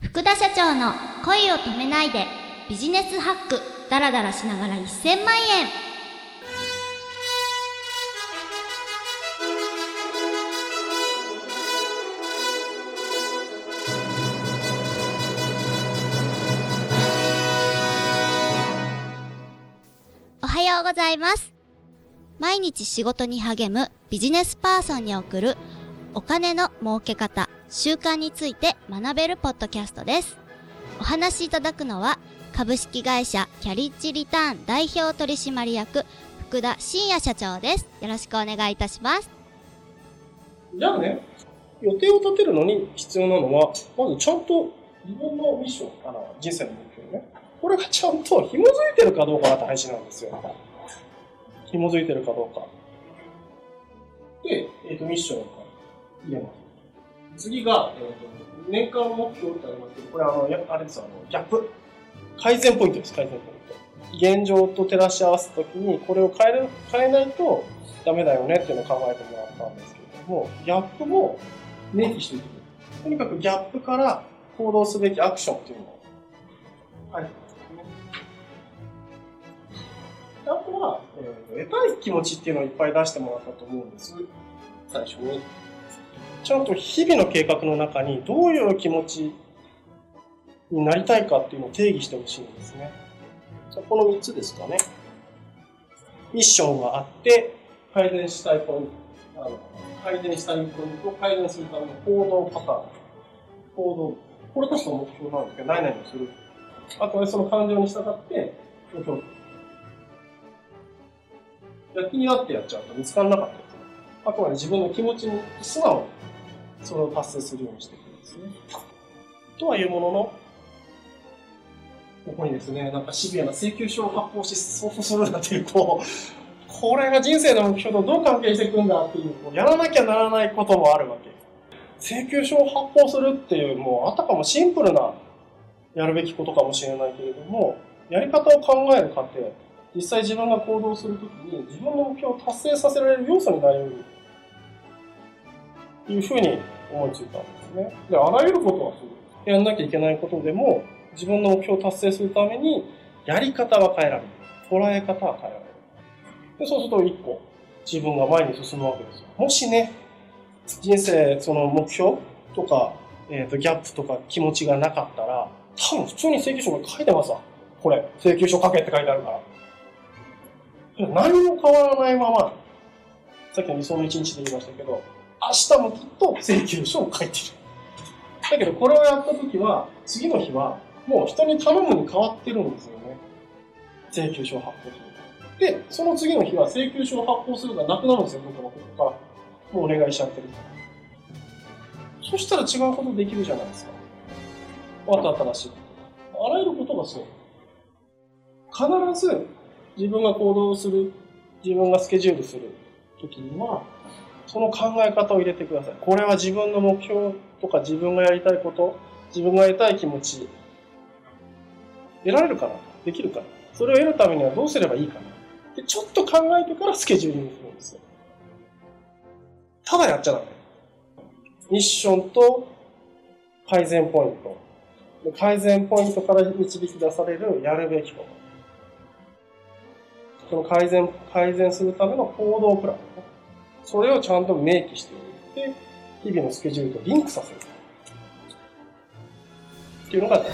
福田社長の恋を止めないでビジネスハックダラダラしながら1000万円。おはようございます。毎日仕事に励むビジネスパーソンに送るお金の儲け方習慣について学べるポッドキャストです。お話しいただくのは、株式会社キャリッジリターン代表取締役、福田真也社長です。よろしくお願いいたします。じゃあね、予定を立てるのに必要なのは、まずちゃんと自分のミッション、あの人生の目標ね。これがちゃんと紐づいてるかどうかが大事なんですよ。紐づいてるかどうか。で、えっ、と、ミッションを入れます。次が、えーと、年間目標ってありますけど、これあの、やあれですよ、あの、ギャップ。改善ポイントです、改善ポイント。現状と照らし合わせたときに、これを変える、変えないとダメだよねっていうのを考えてもらったんですけれども、ギャップも明記しておいてくる。とにかくギャップから行動すべきアクションっていうのを書いてますね。あとは、えー、得たい気持ちっていうのをいっぱい出してもらったと思うんです。最初に。ちゃんと日々の計画の中にどういう気持ちになりたいかっていうのを定義してほしいんですね。じゃこの3つですかね。ミッションがあって、改善したいポイント、あの改善したいポイントを改善するための行動パターン。行動。これこそ目標なんですけど、何々をする。あとはその感情に従って、目標。気になってやっちゃうと見つからなかったりあくまで自分の気持ちに素直にそれを達成するようにしていくんですね。とはいうものの、ここにですね、なんかシビアな請求書を発行し送付するなんていう、こう、これが人生の目標とどう関係していくんだっていう、こうやらなきゃならないこともあるわけ。請求書を発行するっていう、もうあたかもシンプルなやるべきことかもしれないけれども、やり方を考える過程、実際自分が行動するときに自分の目標を達成させられる要素になり得る。いうふうに思いついたんですね。で、あらゆることはそうです。やんなきゃいけないことでも、自分の目標を達成するために、やり方は変えられる。捉え方は変えられる。で、そうすると一個、自分が前に進むわけですよ。もしね、人生、その目標とか、えっ、ー、と、ギャップとか気持ちがなかったら、多分普通に請求書が書いてますわ。これ、請求書書けって書いてあるから。何も変わらないまま、さっきの理想の一日で言いましたけど、明日もきっと請求書を書いてる。だけどこれをやった時は、次の日はもう人に頼むに変わってるんですよね。請求書を発行する。で、その次の日は請求書を発行するがなくなるんですよ、僕のことから。もうお願いしちゃってるから。そしたら違うことできるじゃないですか。また新しい。あらゆることがそう。必ず自分が行動する、自分がスケジュールする時には、その考え方を入れてください。これは自分の目標とか自分がやりたいこと、自分が得たい気持ち、得られるかな？できるかな？それを得るためにはどうすればいいかな？でちょっと考えてからスケジューリングするんですよ。ただやっちゃダメ。ミッションと改善ポイント。改善ポイントから導き出されるやるべきこと。その改善、改善するための行動プラン。それをちゃんと明記しておいて、日々のスケジュールとリンクさせる。っていうのが大事。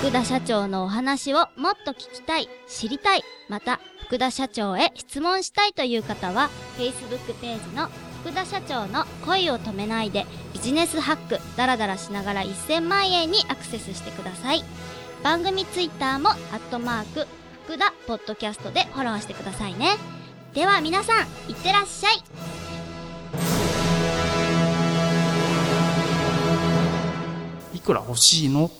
福田社長のお話をもっと聞きたい、知りたい、また福田社長へ質問したいという方は、Facebook ページの福田社長の恋を止めないでビジネスハックダラダラしながら1000万円にアクセスしてください。番組ツイッターもアットマーク福田ポッドキャストでフォローしてくださいね。では皆さん、いってらっしゃい。いくら欲しいの？